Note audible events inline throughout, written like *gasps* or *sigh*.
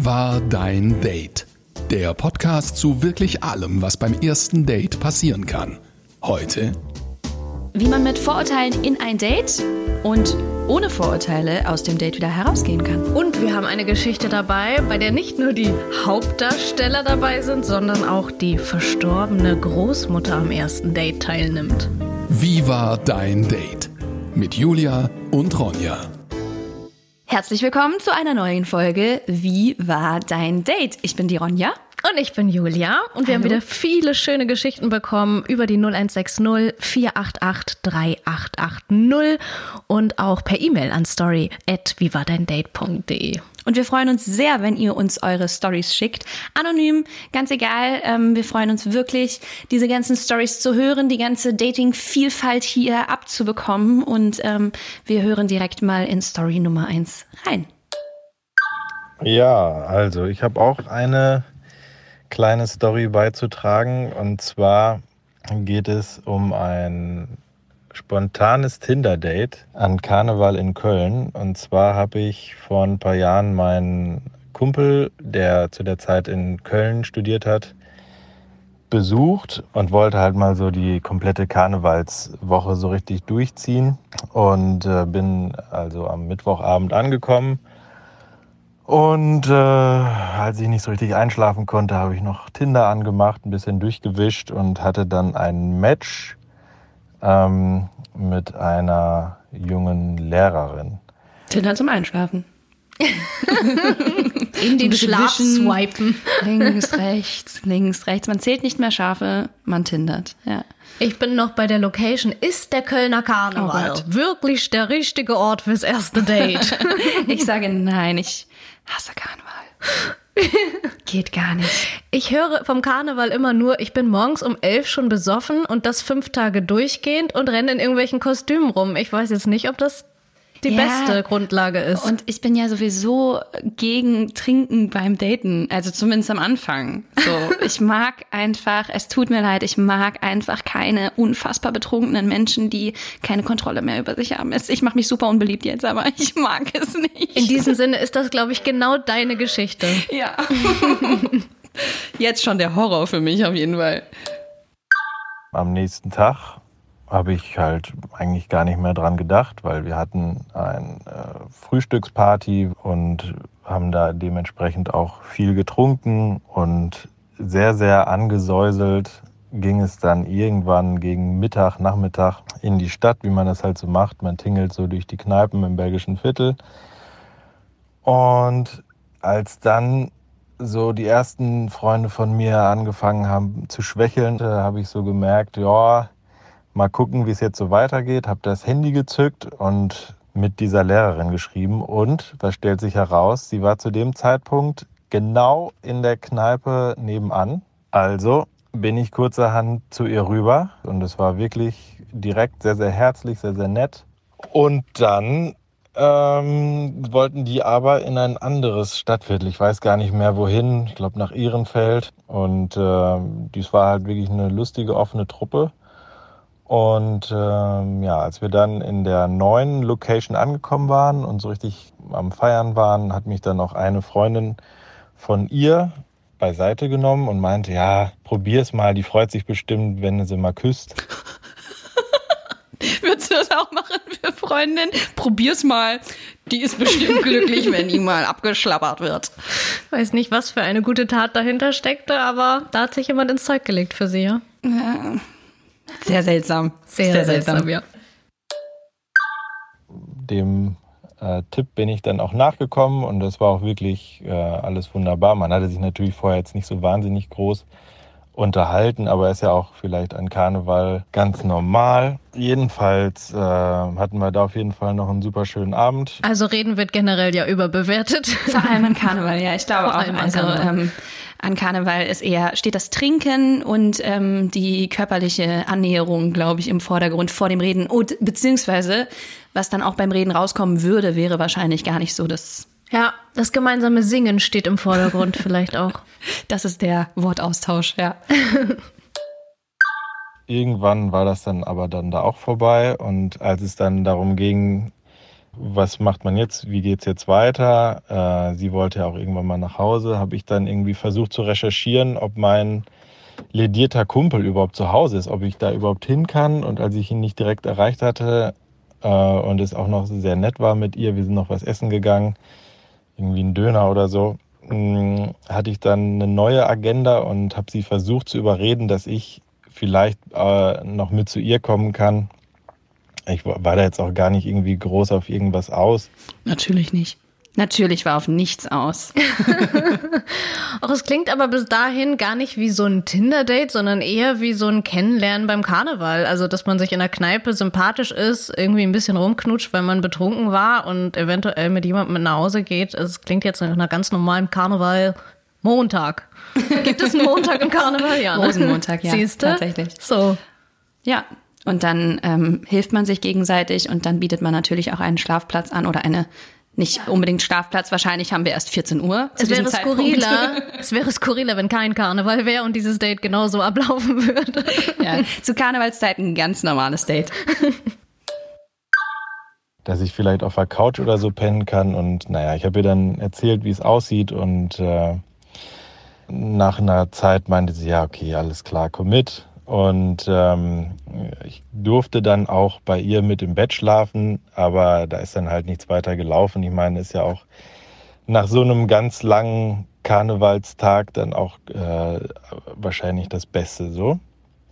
Wie war dein Date? Der Podcast zu wirklich allem, was beim ersten Date passieren kann. Heute. Wie man mit Vorurteilen in ein Date und ohne Vorurteile aus dem Date wieder herausgehen kann. Und wir haben eine Geschichte dabei, bei der nicht nur die Hauptdarsteller dabei sind, sondern auch die verstorbene Großmutter am ersten Date teilnimmt. Wie war dein Date? Mit Julia und Ronja. Herzlich willkommen zu einer neuen Folge Wie war dein Date? Ich bin die Ronja. Und ich bin Julia und wir Hallo. haben wieder viele schöne Geschichten bekommen über die 0160 488 3880 und auch per E-Mail an story at wiewardeindate.de. Und wir freuen uns sehr, wenn ihr uns eure Stories schickt. Anonym, ganz egal. Ähm, wir freuen uns wirklich, diese ganzen Stories zu hören, die ganze Dating-Vielfalt hier abzubekommen. Und ähm, wir hören direkt mal in Story Nummer eins rein. Ja, also ich habe auch eine kleine Story beizutragen. Und zwar geht es um ein spontanes Tinder-Date an Karneval in Köln. Und zwar habe ich vor ein paar Jahren meinen Kumpel, der zu der Zeit in Köln studiert hat, besucht und wollte halt mal so die komplette Karnevalswoche so richtig durchziehen. Und äh, bin also am Mittwochabend angekommen. Und äh, als ich nicht so richtig einschlafen konnte, habe ich noch Tinder angemacht, ein bisschen durchgewischt und hatte dann ein Match ähm, mit einer jungen Lehrerin. Tinder zum Einschlafen. *laughs* In den Schlaf swipen. Links, rechts, links, rechts. Man zählt nicht mehr Schafe, man tindert. Ja. Ich bin noch bei der Location. Ist der Kölner Oh Karneval Gott. wirklich der richtige Ort fürs erste Date? *laughs* Ich sage nein, ich hasse Karneval. *laughs* Geht gar nicht. Ich höre vom Karneval immer nur, ich bin morgens um elf schon besoffen und das fünf Tage durchgehend und renne in irgendwelchen Kostümen rum. Ich weiß jetzt nicht, ob das die Ja. beste Grundlage ist. Und ich bin ja sowieso gegen Trinken beim Daten, also zumindest am Anfang. So, *laughs* ich mag einfach, es tut mir leid, ich mag einfach keine unfassbar betrunkenen Menschen, die keine Kontrolle mehr über sich haben. Es- Ich mache mich super unbeliebt jetzt, aber *laughs* ich mag es nicht. in diesem Sinne ist das, glaube ich, genau deine Geschichte. ja. *laughs* Jetzt schon der Horror für mich auf jeden Fall. Am nächsten Tag habe ich halt eigentlich gar nicht mehr dran gedacht, weil wir hatten ein äh, Frühstücksparty und haben da dementsprechend auch viel getrunken und sehr, sehr angesäuselt ging es dann irgendwann gegen Mittag, Nachmittag in die Stadt, wie man das halt so macht. Man tingelt so durch die Kneipen im belgischen Viertel. Und als dann so die ersten Freunde von mir angefangen haben zu schwächeln, da habe ich so gemerkt, ja, mal gucken, wie es jetzt so weitergeht. Habe das Handy gezückt und mit dieser Lehrerin geschrieben. Und was stellt sich heraus? Sie war zu dem Zeitpunkt genau in der Kneipe nebenan. Also bin ich kurzerhand zu ihr rüber und es war wirklich direkt sehr, sehr herzlich, sehr, sehr nett. Und dann ähm, wollten die aber in ein anderes Stadtviertel. Ich weiß gar nicht mehr wohin. Ich glaube nach Ehrenfeld. Und ähm, dies war halt wirklich eine lustige, offene Truppe. Und ähm, ja, als wir dann in der neuen Location angekommen waren und so richtig am Feiern waren, hat mich dann auch eine Freundin von ihr beiseite genommen und meinte, ja, probier's mal, die freut sich bestimmt, wenn du sie mal küsst. *laughs* Würdest du das auch machen für Freundin? Probier's mal. Die ist bestimmt *laughs* glücklich, wenn die mal abgeschlappert wird. Weiß nicht, was für eine gute Tat dahinter steckte, aber da hat sich jemand ins Zeug gelegt für sie, ja. Sehr seltsam. Sehr, seltsam, ja. dem äh, Tipp bin ich dann auch nachgekommen und das war auch wirklich äh, alles wunderbar. Man hatte sich natürlich vorher jetzt nicht so wahnsinnig groß unterhalten, aber ist ja auch vielleicht ein Karneval ganz normal. Jedenfalls äh, hatten wir da auf jeden Fall noch einen super schönen Abend. Also reden wird generell ja überbewertet. *laughs* Vor allem an Karneval, ja, ich glaube Vor auch. an Also Karneval. ähm, an Karneval ist eher steht das Trinken und ähm, die körperliche Annäherung, glaube ich, im Vordergrund vor dem Reden. Und beziehungsweise was dann auch beim Reden rauskommen würde, wäre wahrscheinlich gar nicht so das. Ja, das gemeinsame Singen steht im Vordergrund *laughs* vielleicht auch. Das ist der Wortaustausch, ja. *laughs* Irgendwann war das dann aber dann da auch vorbei und als es dann darum ging, was macht man jetzt? Wie geht's jetzt weiter? Äh, sie wollte ja auch irgendwann mal nach Hause. Habe ich dann irgendwie versucht zu recherchieren, ob mein ledierter Kumpel überhaupt zu Hause ist, ob ich da überhaupt hin kann. Und als ich ihn nicht direkt erreicht hatte äh, und es auch noch sehr nett war mit ihr, wir sind noch was essen gegangen, irgendwie ein Döner oder so, mh, hm, hatte ich dann eine neue Agenda und habe sie versucht zu überreden, dass ich vielleicht äh, noch mit zu ihr kommen kann. Ich war da jetzt auch gar nicht irgendwie groß auf irgendwas aus. Natürlich nicht. Natürlich war auf nichts aus. *laughs* Auch es klingt aber bis dahin gar nicht wie so ein Tinder-Date, sondern eher wie so ein Kennenlernen beim Karneval. Also, dass man sich in der Kneipe sympathisch ist, irgendwie ein bisschen rumknutscht, weil man betrunken war und eventuell mit jemandem nach Hause geht. Es klingt jetzt nach einer ganz normalen Karneval. Montag. *laughs* Gibt es einen Montag im Karneval? Ja. Ne? Rosenmontag, ja. Siehst du? Tatsächlich. So. Ja. Und dann ähm, hilft man sich gegenseitig und dann bietet man natürlich auch einen Schlafplatz an oder eine nicht unbedingt Schlafplatz. Wahrscheinlich haben wir erst 14 Uhr. es wäre skurriler. *laughs* es wäre skurriler, wenn kein Karneval wäre und dieses Date genauso ablaufen würde. ja, zu Karnevalszeiten ein ganz normales Date. *laughs* Dass ich vielleicht auf der Couch oder so pennen kann. Und naja, ich habe ihr dann erzählt, wie es aussieht. Und äh, nach einer Zeit meinte sie, ja, okay, alles klar, komm mit. Und ähm, ich durfte dann auch bei ihr mit im Bett schlafen, aber da ist dann halt nichts weiter gelaufen. Ich meine, ist ja auch nach so einem ganz langen Karnevalstag dann auch äh, wahrscheinlich das Beste so.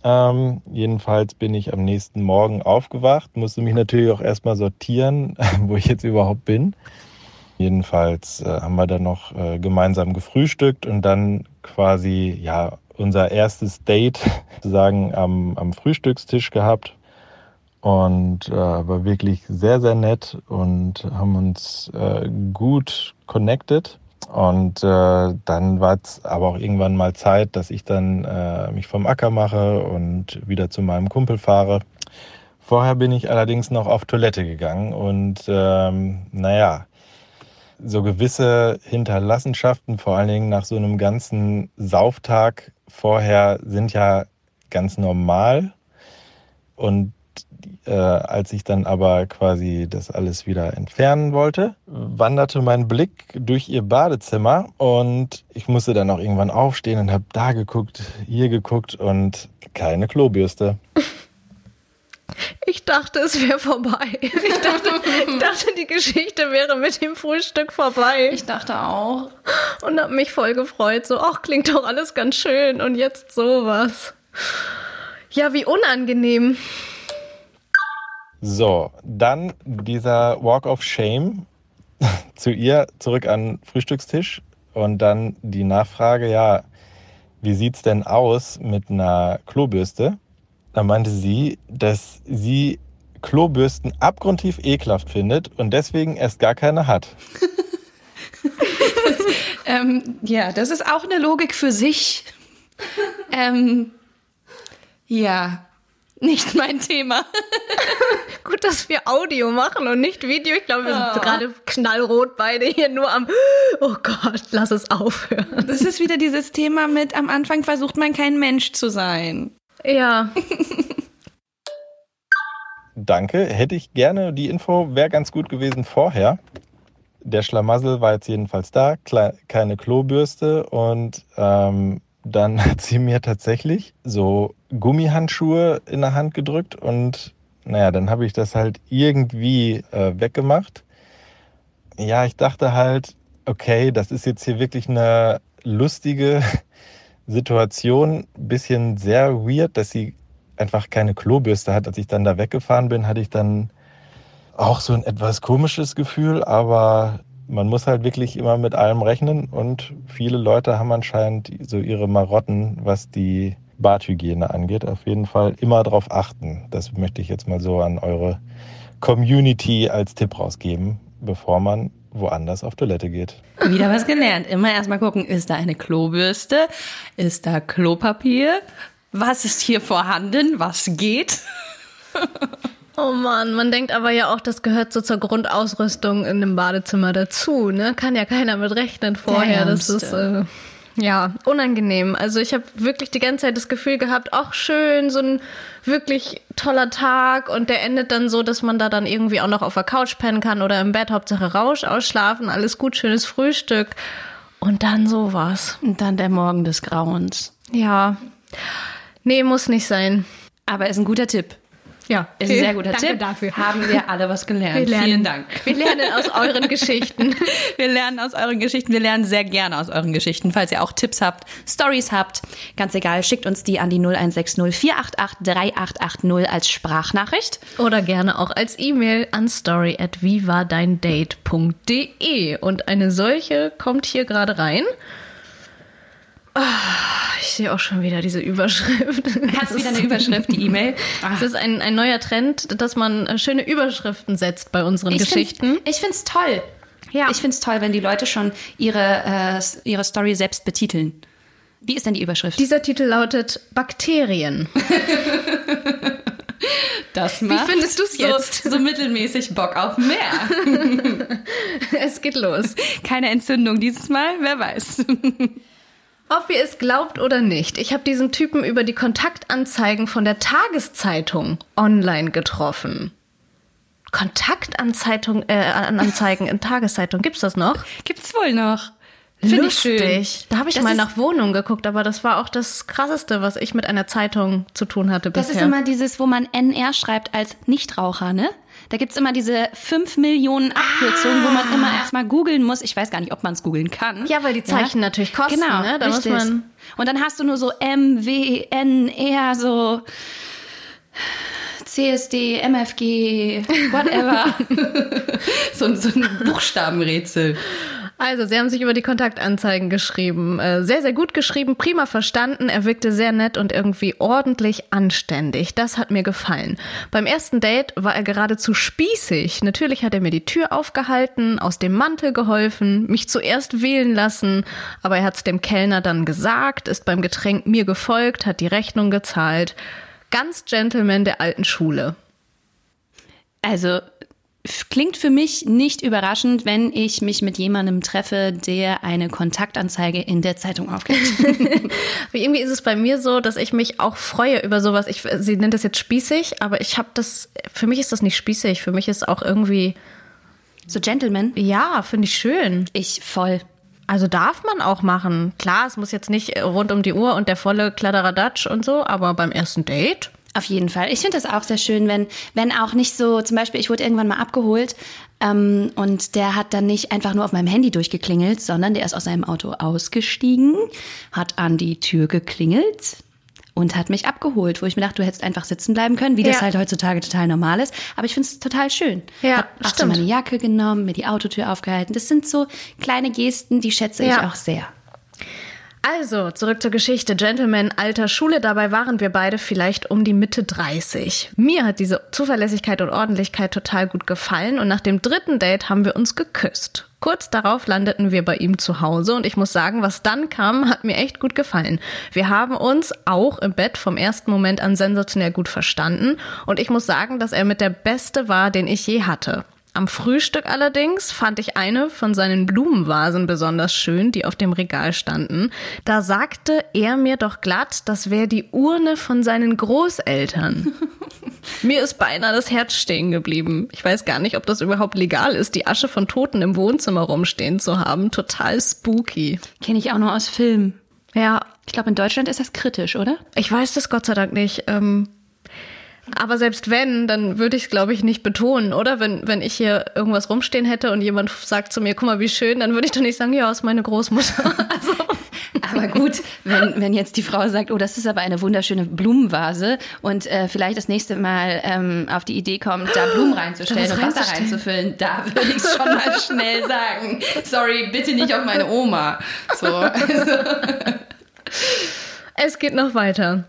Ähm, jedenfalls bin ich am nächsten Morgen aufgewacht, musste mich natürlich auch erstmal sortieren, *laughs* wo ich jetzt überhaupt bin. Jedenfalls äh, haben wir dann noch äh, gemeinsam gefrühstückt und dann quasi ja unser erstes Date *laughs* sozusagen am, am Frühstückstisch gehabt und äh, war wirklich sehr, sehr nett und haben uns äh, gut connected. Und äh, dann war es aber auch irgendwann mal Zeit, dass ich dann äh, mich vom Acker mache und wieder zu meinem Kumpel fahre. Vorher bin ich allerdings noch auf Toilette gegangen und ähm, naja, so gewisse Hinterlassenschaften, vor allen Dingen nach so einem ganzen Sauftag vorher, sind ja ganz normal. Und äh, als ich dann aber quasi das alles wieder entfernen wollte, wanderte mein Blick durch ihr Badezimmer und ich musste dann auch irgendwann aufstehen und habe da geguckt, hier geguckt und keine Klobürste. *laughs* Ich dachte, es wäre vorbei. *laughs* Ich dachte, ich dachte, die Geschichte wäre mit dem Frühstück vorbei. Ich dachte auch. Und habe mich voll gefreut. So, ach, klingt doch alles ganz schön. Und jetzt sowas. Ja, wie unangenehm. So, dann dieser Walk of Shame *laughs* zu ihr zurück an Frühstückstisch und dann die Nachfrage, ja, wie sieht's denn aus mit einer Klobürste? Da meinte sie, dass sie Klobürsten abgrundtief ekelhaft findet und deswegen erst gar keine hat. das, ähm, ja, das ist auch eine Logik für sich. ähm, ja, nicht mein Thema. *laughs* Gut, dass wir Audio machen und nicht Video. Ich glaube, wir sind oh. gerade knallrot beide hier nur am, oh Gott, lass es aufhören. Das ist wieder dieses Thema mit, am Anfang versucht man kein Mensch zu sein. Ja. *laughs* Danke. Hätte ich gerne. Die Info wäre ganz gut gewesen vorher. Der Schlamassel war jetzt jedenfalls da, keine Klobürste und ähm, dann *laughs* hat sie mir tatsächlich so Gummihandschuhe in der Hand gedrückt und naja, dann habe ich das halt irgendwie äh, weggemacht. Ja, ich dachte halt, okay, das ist jetzt hier wirklich eine lustige Situation ein bisschen sehr weird, dass sie einfach keine Klobürste hat. Als ich dann da weggefahren bin, hatte ich dann auch so ein etwas komisches Gefühl, aber man muss halt wirklich immer mit allem rechnen und viele Leute haben anscheinend so ihre Marotten, was die Badhygiene angeht. Auf jeden Fall immer darauf achten. Das möchte ich jetzt mal so an eure Community als Tipp rausgeben, bevor man woanders auf Toilette geht. Wieder was gelernt. Immer erstmal gucken, ist da eine Klobürste? Ist da Klopapier? Was ist hier vorhanden? Was geht? *laughs* Oh Mann, man denkt aber ja auch, das gehört so zur Grundausrüstung in einem Badezimmer dazu, ne? Kann ja keiner mit rechnen vorher. Das ist, äh, Ja, unangenehm. Also ich habe wirklich die ganze Zeit das Gefühl gehabt, ach schön, so ein wirklich toller Tag und der endet dann so, dass man da dann irgendwie auch noch auf der Couch pennen kann oder im Bett, Hauptsache Rausch ausschlafen, alles gut, schönes Frühstück und dann sowas. Und dann der Morgen des Grauens. Ja, nee, muss nicht sein. Aber ist ein guter Tipp. Ja, Ist ein sehr guter Danke Tipp. dafür. Haben wir alle was gelernt. Wir lernen. Vielen Dank. Wir lernen aus euren *laughs* Geschichten. Wir lernen aus euren Geschichten. Wir lernen sehr gerne aus euren Geschichten. Falls ihr auch Tipps habt, Stories habt, ganz egal, schickt uns die an die 0160 488 3880 als Sprachnachricht. Oder gerne auch als E-Mail an story at vivadeindate.de. Und eine solche kommt hier gerade rein. Ah, ich sehe auch schon wieder diese Überschrift. Hast wieder *laughs* eine Überschrift, die E-Mail. Es ist ein, ein neuer Trend, dass man äh, schöne Überschriften setzt bei unseren Geschichten. Find's, ich finde es toll. Ja. Ich finde es toll, wenn die Leute schon ihre, äh, ihre Story selbst betiteln. Wie ist denn die Überschrift? Dieser Titel lautet Bakterien. *laughs* das Wie findest du's so, jetzt? So mittelmäßig Bock auf mehr. *laughs* Es geht los. Keine Entzündung dieses Mal, wer weiß. Ob ihr es glaubt oder nicht, ich habe diesen Typen über die Kontaktanzeigen von der Tageszeitung online getroffen. Kontaktanzeigen äh, Anzeigen in Tageszeitung, gibt's das noch? Gibt's wohl noch. Finde ich schön. Da habe ich Das mal nach Wohnungen geguckt, aber das war auch das krasseste, was ich mit einer Zeitung zu tun hatte Das bisher. ist immer dieses, wo man NR schreibt als Nichtraucher, ne? Da gibt's immer diese 5 Millionen Abkürzungen, wo man immer erstmal googeln muss. Ich weiß gar nicht, ob man es googeln kann. Ja, weil die Zeichen natürlich kosten, Genau, ne? Da muss richtig. man- Und dann hast du nur so M, W, N, R, so CSD, MFG, whatever. *laughs* so, so ein Buchstabenrätsel. Also, sie haben sich über die Kontaktanzeigen geschrieben. Äh, Sehr, sehr gut geschrieben, prima verstanden. Er wirkte sehr nett und irgendwie ordentlich anständig. Das hat mir gefallen. Beim ersten Date war er geradezu spießig. Natürlich hat er mir die Tür aufgehalten, aus dem Mantel geholfen, mich zuerst wählen lassen, aber er hat es dem Kellner dann gesagt, ist beim Getränk mir gefolgt, hat die Rechnung gezahlt. Ganz Gentleman der alten Schule. Also klingt für mich nicht überraschend, wenn ich mich mit jemandem treffe, der eine Kontaktanzeige in der Zeitung aufgibt. *laughs* Irgendwie ist es bei mir so, dass ich mich auch freue über sowas. Ich, sie nennt das jetzt spießig, aber ich habe das, für mich ist das nicht spießig. Für mich ist auch irgendwie, so Gentleman, ja, finde ich schön. ich voll. Also darf man auch machen. Klar, es muss jetzt nicht rund um die Uhr und der volle Kladderadatsch und so, aber beim ersten Date? Auf jeden Fall. Ich finde das auch sehr schön, wenn, wenn auch nicht so, zum Beispiel, ich wurde irgendwann mal abgeholt ähm, und der hat dann nicht einfach nur auf meinem Handy durchgeklingelt, sondern der ist aus seinem Auto ausgestiegen, hat an die Tür geklingelt und hat mich abgeholt, wo ich mir dachte, du hättest einfach sitzen bleiben können, wie das Ja. halt heutzutage total normal ist. Aber ich finde es total schön. Ja, hat auch so meine Jacke genommen, mir die Autotür aufgehalten. Das sind so kleine Gesten, die schätze ich Ja. auch sehr. Also, zurück zur Geschichte. Gentleman alter Schule, dabei waren wir beide vielleicht um die Mitte 30. Mir hat diese Zuverlässigkeit und Ordentlichkeit total gut gefallen und nach dem dritten Date haben wir uns geküsst. Kurz darauf landeten wir bei ihm zu Hause und ich muss sagen, was dann kam, hat mir echt gut gefallen. Wir haben uns auch im Bett vom ersten Moment an sensationell gut verstanden und ich muss sagen, dass er mit der Beste war, den ich je hatte. Am Frühstück allerdings fand ich eine von seinen Blumenvasen besonders schön, die auf dem Regal standen. Da sagte er mir doch glatt, das wäre die Urne von seinen Großeltern. *laughs* mir ist beinahe das Herz stehen geblieben. Ich weiß gar nicht, ob das überhaupt legal ist, die Asche von Toten im Wohnzimmer rumstehen zu haben. Total spooky. Kenne ich auch nur aus Filmen. Ja, Ich glaube, in Deutschland ist das kritisch, oder? ich weiß das Gott sei Dank nicht. Ähm, aber selbst wenn, dann würde ich es, glaube ich, nicht betonen, oder? Wenn, wenn ich hier irgendwas rumstehen hätte und jemand sagt zu mir, guck mal, wie schön, dann würde ich doch nicht sagen, ja, ist meine Großmutter. *laughs* Also, Aber gut, wenn, wenn jetzt die Frau sagt, oh, das ist aber eine wunderschöne Blumenvase und äh, vielleicht das nächste Mal ähm, auf die Idee kommt, da Blumen *gasps* reinzustellen und Wasser reinzufüllen, da würde ich schon mal *laughs* schnell sagen, sorry, bitte nicht auf meine Oma. So, also, *laughs* es geht noch weiter.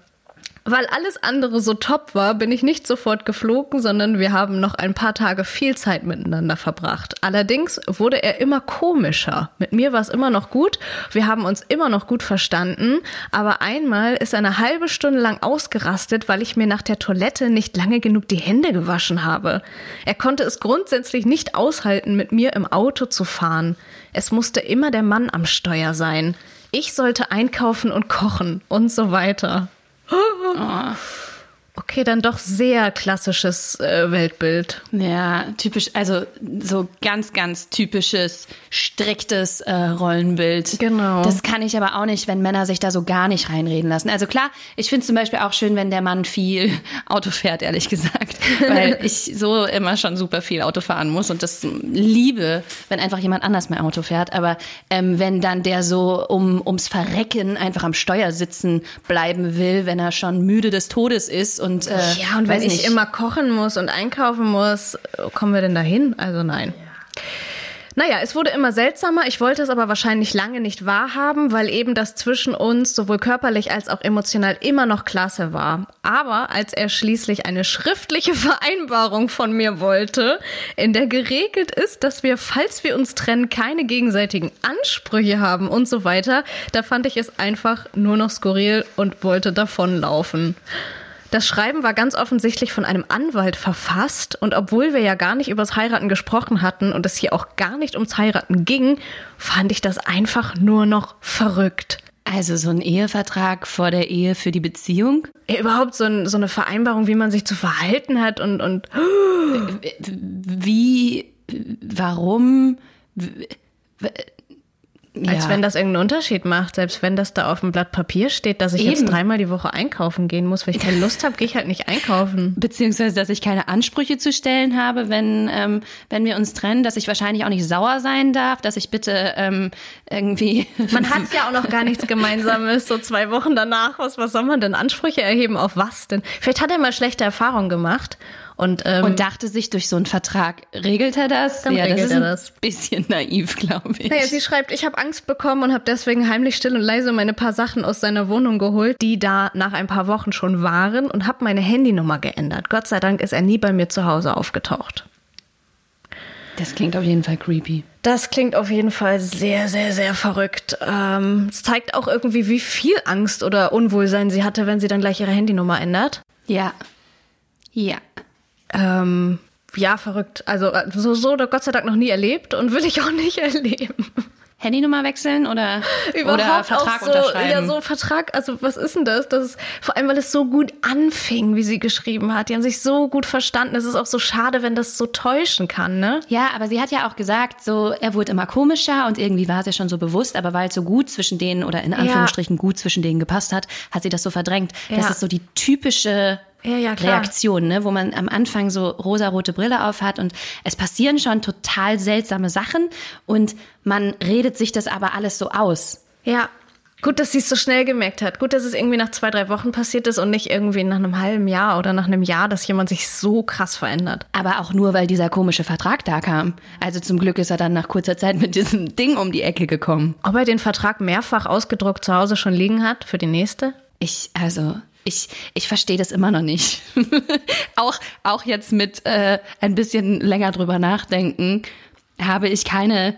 Weil alles andere so top war, bin ich nicht sofort geflogen, sondern wir haben noch ein paar Tage viel Zeit miteinander verbracht. Allerdings wurde er immer komischer. Mit mir war es immer noch gut, wir haben uns immer noch gut verstanden, aber einmal ist er eine halbe Stunde lang ausgerastet, weil ich mir nach der Toilette nicht lange genug die Hände gewaschen habe. Er konnte es grundsätzlich nicht aushalten, mit mir im Auto zu fahren. Es musste immer der Mann am Steuer sein. ich sollte einkaufen und kochen und so weiter. Oh. Okay, dann doch sehr klassisches äh, Weltbild. Ja, typisch, also so ganz, ganz typisches, striktes äh, Rollenbild. Genau. Das kann ich aber auch nicht, wenn Männer sich da so gar nicht reinreden lassen. Also klar, ich finde zum Beispiel auch schön, wenn der Mann viel *laughs* Auto fährt, ehrlich gesagt. Weil *laughs* ich so immer schon super viel Auto fahren muss und das liebe, wenn einfach jemand anders mein Auto fährt. Aber ähm, wenn dann der so um, ums Verrecken einfach am Steuer sitzen bleiben will, wenn er schon müde des Todes ist und und, äh, ja, und wenn ich nicht. immer kochen muss und einkaufen muss, kommen wir denn dahin? Also nein. Naja, es wurde immer seltsamer. Ich wollte es aber wahrscheinlich lange nicht wahrhaben, weil eben das zwischen uns sowohl körperlich als auch emotional immer noch klasse war. Aber als er schließlich eine schriftliche *laughs* Vereinbarung von mir wollte, in der geregelt ist, dass wir, falls wir uns trennen, keine gegenseitigen Ansprüche haben und so weiter, da fand ich es einfach nur noch skurril und wollte davonlaufen. Das Schreiben war ganz offensichtlich von einem Anwalt verfasst und obwohl wir ja gar nicht übers Heiraten gesprochen hatten und es hier auch gar nicht ums Heiraten ging, fand ich das einfach nur noch verrückt. Also so ein Ehevertrag vor der Ehe für die Beziehung? Ja, überhaupt so, ein, so eine Vereinbarung, wie man sich zu verhalten hat und, und wie, warum, als Ja. wenn das irgendeinen Unterschied macht, selbst wenn das da auf dem Blatt Papier steht, dass ich Eben. jetzt dreimal die Woche einkaufen gehen muss, weil ich keine Lust habe, gehe ich halt nicht einkaufen. *laughs* Beziehungsweise, dass ich keine Ansprüche zu stellen habe, wenn, ähm, wenn wir uns trennen, dass ich wahrscheinlich auch nicht sauer sein darf, dass ich bitte ähm, irgendwie. *laughs* Man hat ja auch noch gar nichts Gemeinsames, so zwei Wochen danach. Was, was soll man denn Ansprüche erheben? Auf was denn? Vielleicht hat er mal schlechte Erfahrungen gemacht und, ähm, und dachte sich, durch so einen Vertrag regelt er das. Dann ja, das regelt ist er ein das. bisschen naiv, glaube ich. Naja, sie schreibt, ich habe Angst bekommen und habe deswegen heimlich still und leise meine paar Sachen aus seiner Wohnung geholt, die da nach ein paar Wochen schon waren und habe meine Handynummer geändert. Gott sei Dank ist er nie bei mir zu Hause aufgetaucht. Das klingt auf jeden Fall creepy. Das klingt auf jeden Fall sehr, sehr, sehr verrückt. Ähm, es zeigt auch irgendwie, wie viel Angst oder Unwohlsein sie hatte, wenn sie dann gleich ihre Handynummer ändert. Ja. Ja. Ähm, ja, verrückt. Also äh, so, so Gott sei Dank noch nie erlebt und will ich auch nicht *laughs* erleben. Handynummer wechseln oder, *laughs* oder Vertrag so, unterschreiben? Ja, so Vertrag, also was ist denn das? das ist, vor allem, weil es so gut anfing, wie sie geschrieben hat. Die haben sich so gut verstanden. Es ist auch so schade, wenn das so täuschen kann, ne? Ja, aber sie hat ja auch gesagt, so er wurde immer komischer und irgendwie war es ja schon so bewusst, aber weil es so gut zwischen denen oder in Anführungsstrichen gut zwischen denen gepasst hat, hat sie das so verdrängt. Das Ja. ist so die typische Ja, ja, klar. Reaktion, ne, wo man am Anfang so rosarote Brille auf hat und es passieren schon total seltsame Sachen und man redet sich das aber alles so aus. Ja. Gut, dass sie es so schnell gemerkt hat. Gut, dass es irgendwie nach zwei, drei Wochen passiert ist und nicht irgendwie nach einem halben Jahr oder nach einem Jahr, dass jemand sich so krass verändert. Aber auch nur, weil dieser komische Vertrag da kam. Also zum Glück ist er dann nach kurzer Zeit mit diesem Ding um die Ecke gekommen. Ob er den Vertrag mehrfach ausgedruckt zu Hause schon liegen hat für die nächste? Ich, also, ich, ich verstehe das immer noch nicht. *laughs* auch, auch jetzt mit äh, ein bisschen länger drüber nachdenken, habe ich keine,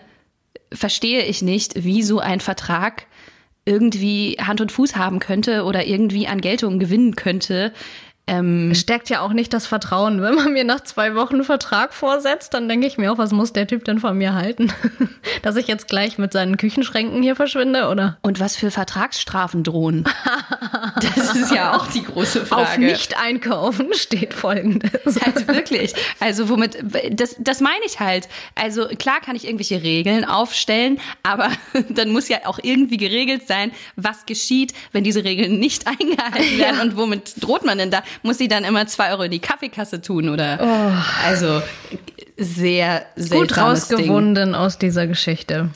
verstehe ich nicht, wie so ein Vertrag irgendwie Hand und Fuß haben könnte oder irgendwie an Geltung gewinnen könnte. Ähm, Stärkt ja auch nicht das Vertrauen. Wenn man mir nach zwei Wochen einen Vertrag vorsetzt, dann denke ich mir auch, was muss der Typ denn von mir halten? *laughs* Dass ich jetzt gleich mit seinen Küchenschränken hier verschwinde, oder? und was für Vertragsstrafen drohen? *laughs* das ist ja auch die große Frage. Auf nicht einkaufen *laughs* steht folgendes. Halt wirklich. Also womit, das, das meine ich halt. Also klar kann ich irgendwelche Regeln aufstellen, aber dann muss ja auch irgendwie geregelt sein, was geschieht, wenn diese Regeln nicht eingehalten werden und womit droht man denn da? Muss sie dann immer zwei Euro in die Kaffeekasse tun oder? Also sehr Gut seltsames Ding. rausgewunden aus dieser Geschichte.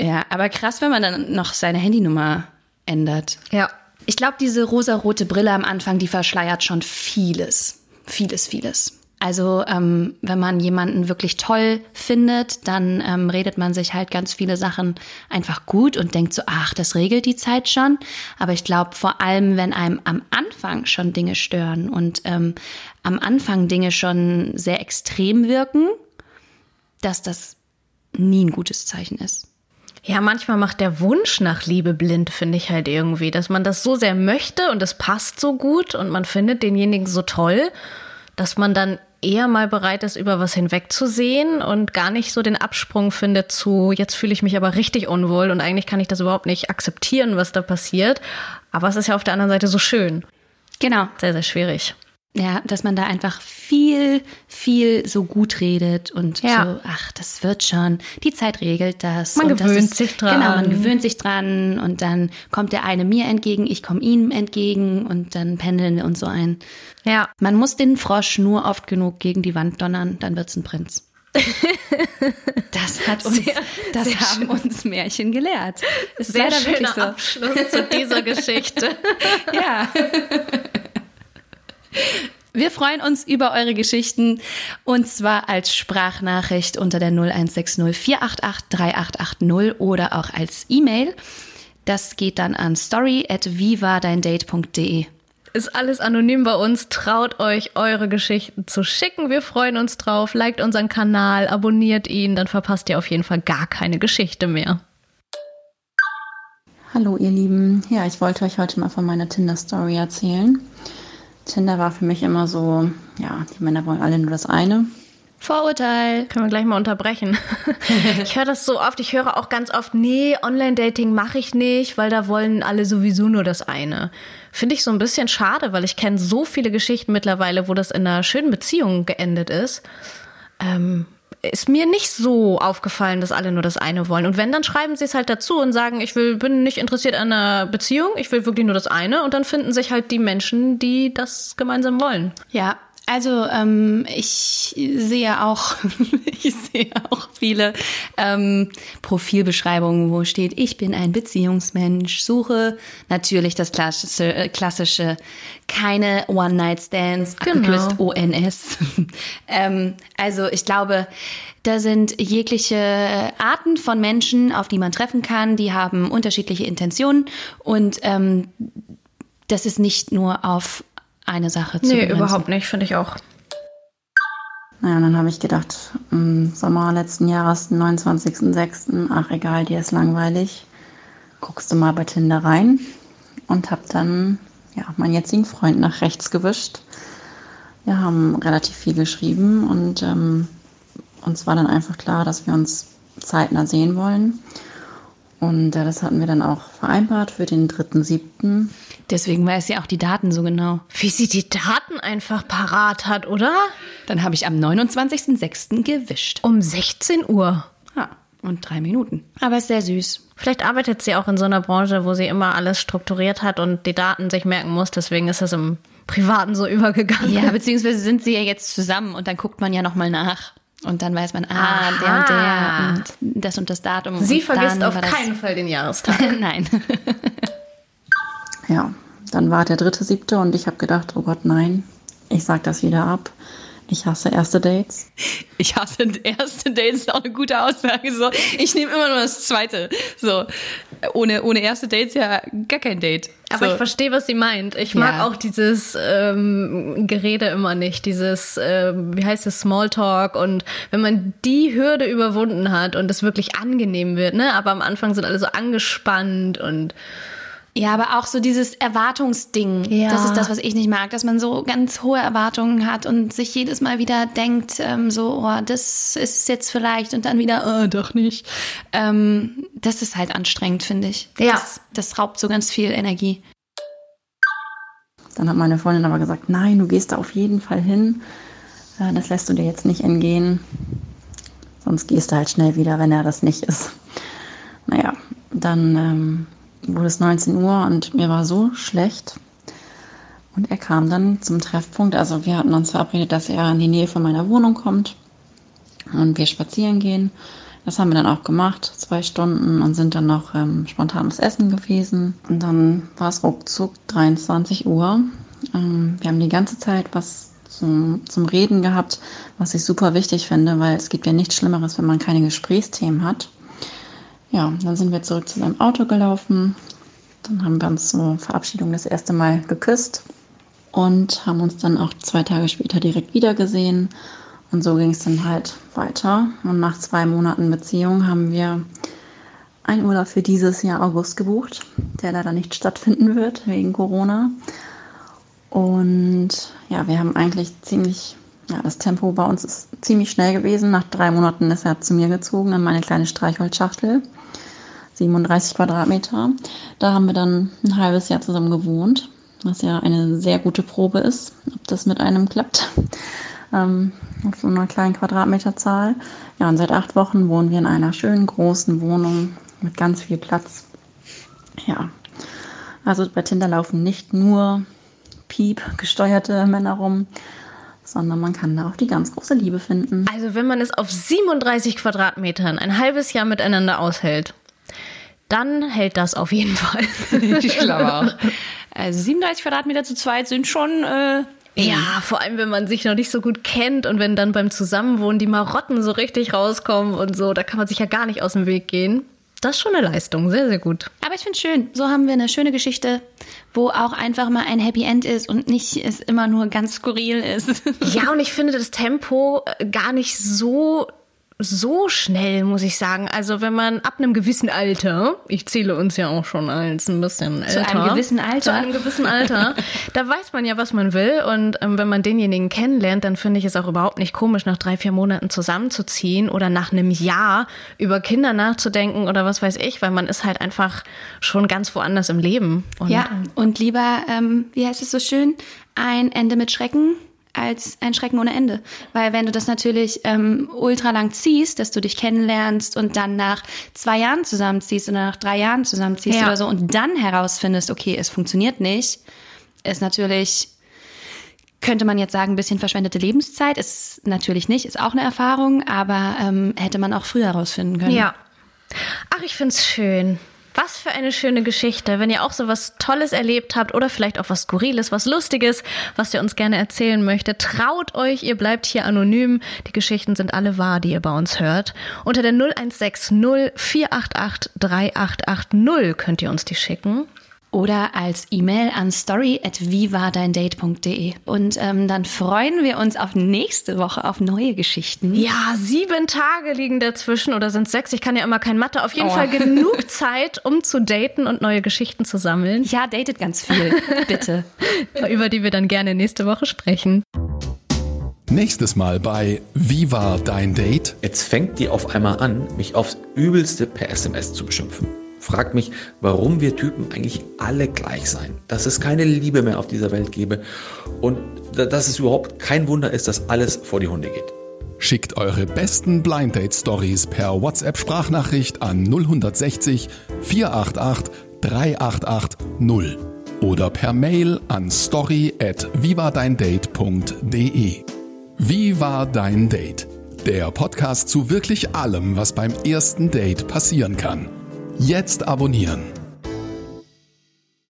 Ja, aber krass, wenn man dann noch seine Handynummer ändert. Ja. Ich glaube, diese rosarote Brille am Anfang, die verschleiert schon vieles. Vieles, vieles. Also, ähm, wenn man jemanden wirklich toll findet, dann ähm, redet man sich halt ganz viele Sachen einfach gut und denkt so, ach, das regelt die Zeit schon. Aber ich glaube, vor allem, wenn einem am Anfang schon Dinge stören und ähm, am Anfang Dinge schon sehr extrem wirken, dass das nie ein gutes Zeichen ist. Ja, manchmal macht der Wunsch nach Liebe blind, finde ich halt irgendwie, dass man das so sehr möchte und es passt so gut und man findet denjenigen so toll, dass man dann eher mal bereit ist, über was hinwegzusehen und gar nicht so den Absprung findet zu, jetzt fühle ich mich aber richtig unwohl und eigentlich kann ich das überhaupt nicht akzeptieren, was da passiert. Aber es ist ja auf der anderen Seite so schön. Genau. Sehr, sehr schwierig. Ja, dass man da einfach viel, viel so gut redet und ja. so, ach, das wird schon, die Zeit regelt das. Man gewöhnt das ist, sich dran. Genau, man gewöhnt sich dran und dann kommt der eine mir entgegen, ich komme ihm entgegen und dann pendeln wir uns so ein. Ja. Man muss den Frosch nur oft genug gegen die Wand donnern, dann wird's ein Prinz. *laughs* Das hat uns, sehr, das sehr haben schön. uns Märchen gelehrt. Ist sehr schöner so. Abschluss zu dieser *laughs* Geschichte. ja. *laughs* Wir freuen uns über eure Geschichten und zwar als Sprachnachricht unter der 0160 488 3880 oder auch als E-Mail. Das geht dann an story at vivadeindate.de. Ist alles anonym bei uns. Traut euch, eure Geschichten zu schicken. Wir freuen uns drauf. Liked unseren Kanal, abonniert ihn, dann verpasst ihr auf jeden Fall gar keine Geschichte mehr. Hallo ihr Lieben. Ja, ich wollte euch heute mal von meiner Tinder-Story erzählen. Tinder war für mich immer so, ja, die Männer wollen alle nur das eine. Vorurteil. Können wir gleich mal unterbrechen. *laughs* ich höre das so oft. Ich höre auch ganz oft, nee, Online-Dating mache ich nicht, weil da wollen alle sowieso nur das eine. Finde ich so ein bisschen schade, weil ich kenne so viele Geschichten mittlerweile, wo das in einer schönen Beziehung geendet ist. Ähm, ist mir nicht so aufgefallen, dass alle nur das eine wollen. Und wenn, dann schreiben sie es halt dazu und sagen, ich will, bin nicht interessiert an einer Beziehung, ich will wirklich nur das eine. Und dann finden sich halt die Menschen, die das gemeinsam wollen. Ja, also ähm, ich sehe auch, *laughs* ich sehe auch viele ähm, Profilbeschreibungen, wo steht, ich bin ein Beziehungsmensch, suche natürlich das klassische, äh, klassische keine One-Night-Stands, genau. abgekürzt ONS. *laughs* ähm, also ich glaube, da sind jegliche Arten von Menschen, auf die man treffen kann, die haben unterschiedliche Intentionen und ähm, das ist nicht nur auf eine Sache zu Nee, begrenzen. überhaupt nicht, finde ich auch. Naja, und dann habe ich gedacht, im Sommer letzten Jahres, 29.06., ach egal, dir ist langweilig, guckst du mal bei Tinder rein und habe dann ja, meinen jetzigen Freund nach rechts gewischt. Wir haben relativ viel geschrieben und ähm, uns war dann einfach klar, dass wir uns zeitnah sehen wollen. Und äh, das hatten wir dann auch vereinbart für den 3.7. Deswegen weiß sie auch die Daten so genau. Wie sie die Daten einfach parat hat, oder? Dann habe ich am 29.06. gewischt. Um 16 Uhr. Ja, und drei Minuten. Aber ist sehr süß. Vielleicht arbeitet sie auch in so einer Branche, wo sie immer alles strukturiert hat und die Daten sich merken muss. Deswegen ist das im Privaten so *laughs* übergegangen. Ja, beziehungsweise sind sie ja jetzt zusammen und dann guckt man ja nochmal nach. Und dann weiß man, ah, Aha. der und der und das und das Datum. Sie vergisst auf keinen Fall den Jahrestag. *laughs* nein. ja, dann war der dritte, siebte und ich habe gedacht, oh Gott, nein, ich sag das wieder ab. Ich hasse erste Dates. Ich hasse erste Dates, ist auch eine gute Aussage. So, ich nehme immer nur das zweite. So, ohne, ohne erste Dates ja gar kein Date. Aber so. ich verstehe, was sie meint. Ich mag ja. auch dieses ähm, Gerede immer nicht, dieses, äh, wie heißt es, Smalltalk. Und wenn man die Hürde überwunden hat und es wirklich angenehm wird, ne? Aber am Anfang sind alle so angespannt und ja, aber auch so dieses Erwartungsding. Ja. Das ist das, was ich nicht mag, dass man so ganz hohe Erwartungen hat und sich jedes Mal wieder denkt, ähm, so, oh, das ist jetzt vielleicht und dann wieder, oh, doch nicht. Ähm, das ist halt anstrengend, finde ich. Ja. Das, das raubt so ganz viel Energie. Dann hat meine Freundin aber gesagt, nein, du gehst da auf jeden Fall hin. Äh, das lässt du dir jetzt nicht entgehen. Sonst gehst du halt schnell wieder, wenn er das nicht ist. Naja, dann ähm, wurde es 19 Uhr und mir war so schlecht. Und er kam dann zum Treffpunkt. Also wir hatten uns verabredet, dass er in die Nähe von meiner Wohnung kommt und wir spazieren gehen. Das haben wir dann auch gemacht, zwei Stunden und sind dann noch ähm, spontanes Essen gewesen. Und dann war es ruckzuck 23 Uhr. Ähm, wir haben die ganze Zeit was zum, zum Reden gehabt, was ich super wichtig finde, weil es gibt ja nichts Schlimmeres, wenn man keine Gesprächsthemen hat. Ja, dann sind wir zurück zu seinem Auto gelaufen. Dann haben wir uns zur Verabschiedung das erste Mal geküsst und haben uns dann auch zwei Tage später direkt wieder gesehen. Und so ging es dann halt weiter. Und nach zwei Monaten Beziehung haben wir einen Urlaub für dieses Jahr August gebucht, der leider nicht stattfinden wird wegen Corona. Und ja, wir haben eigentlich ziemlich Ja, das Tempo bei uns ist ziemlich schnell gewesen. Nach drei Monaten ist er zu mir gezogen in meine kleine Streichholzschachtel. 37 Quadratmeter. Da haben wir dann ein halbes Jahr zusammen gewohnt, was ja eine sehr gute Probe ist, ob das mit einem klappt. *laughs* Ähm, auf so einer kleinen Quadratmeterzahl. Ja, und seit acht Wochen wohnen wir in einer schönen großen Wohnung mit ganz viel Platz. Ja, also bei Tinder laufen nicht nur Piep gesteuerte Männer rum, sondern man kann da auch die ganz große Liebe finden. Also wenn man es auf 37 Quadratmetern ein halbes Jahr miteinander aushält, dann hält das auf jeden Fall. *laughs* ich glaube auch. *laughs* Also 37 Quadratmeter zu zweit sind schon. Äh, ja, vor allem, wenn man sich noch nicht so gut kennt und wenn dann beim Zusammenwohnen die Marotten so richtig rauskommen und so, da kann man sich ja gar nicht aus dem Weg gehen. Das ist schon eine Leistung, sehr, sehr gut. Aber ich finde es schön. So haben wir eine schöne Geschichte, wo auch einfach mal ein Happy End ist und nicht es immer nur ganz skurril ist. Ja, und ich finde das Tempo äh, gar nicht so so schnell, muss ich sagen. Also wenn man ab einem gewissen Alter, ich zähle uns ja auch schon als ein bisschen älter. Zu einem gewissen Alter. Zu einem gewissen Alter. *laughs* da weiß man ja, was man will. Und ähm, wenn man denjenigen kennenlernt, dann finde ich es auch überhaupt nicht komisch, nach drei, vier Monaten zusammenzuziehen oder nach einem Jahr über Kinder nachzudenken oder was weiß ich, weil man ist halt einfach schon ganz woanders im Leben. Und ja, und lieber, ähm, wie heißt es so schön, ein Ende mit Schrecken als ein Schrecken ohne Ende. Weil wenn du das natürlich ähm, ultra lang ziehst, dass du dich kennenlernst und dann nach zwei Jahren zusammenziehst oder nach drei Jahren zusammenziehst ja. oder so und dann herausfindest, okay, es funktioniert nicht, ist natürlich, könnte man jetzt sagen, ein bisschen verschwendete Lebenszeit. Ist natürlich nicht, ist auch eine Erfahrung, aber ähm, hätte man auch früher herausfinden können. Ja. Ach, ich find's schön. Was für eine schöne Geschichte. Wenn ihr auch so was Tolles erlebt habt oder vielleicht auch was Skurriles, was Lustiges, was ihr uns gerne erzählen möchtet, traut euch, ihr bleibt hier anonym. Die Geschichten sind alle wahr, die ihr bei uns hört. Unter der 0160 488 3880 könnt ihr uns die schicken oder als E-Mail an story@vivadeindate.de und ähm, dann freuen wir uns auf nächste Woche auf neue Geschichten. Ja, sieben Tage liegen dazwischen oder sind sechs? Ich kann ja immer kein Mathe. Auf jeden oh. Fall *laughs* genug Zeit, um zu daten und neue Geschichten zu sammeln. Ja, datet ganz viel, *laughs* bitte. Über die wir dann gerne nächste Woche sprechen. Nächstes Mal bei Wie war dein Date? Jetzt fängt die auf einmal an, mich aufs Übelste per SMS zu beschimpfen fragt mich, warum wir Typen eigentlich alle gleich sein, dass es keine Liebe mehr auf dieser Welt gäbe und dass es überhaupt kein Wunder ist, dass alles vor die Hunde geht. Schickt eure besten Blind Date Stories per WhatsApp Sprachnachricht an 0160 488 388 0 oder per Mail an story at vivadeindate.de. Wie war dein Date? Der Podcast zu wirklich allem, was beim ersten Date passieren kann. Jetzt abonnieren.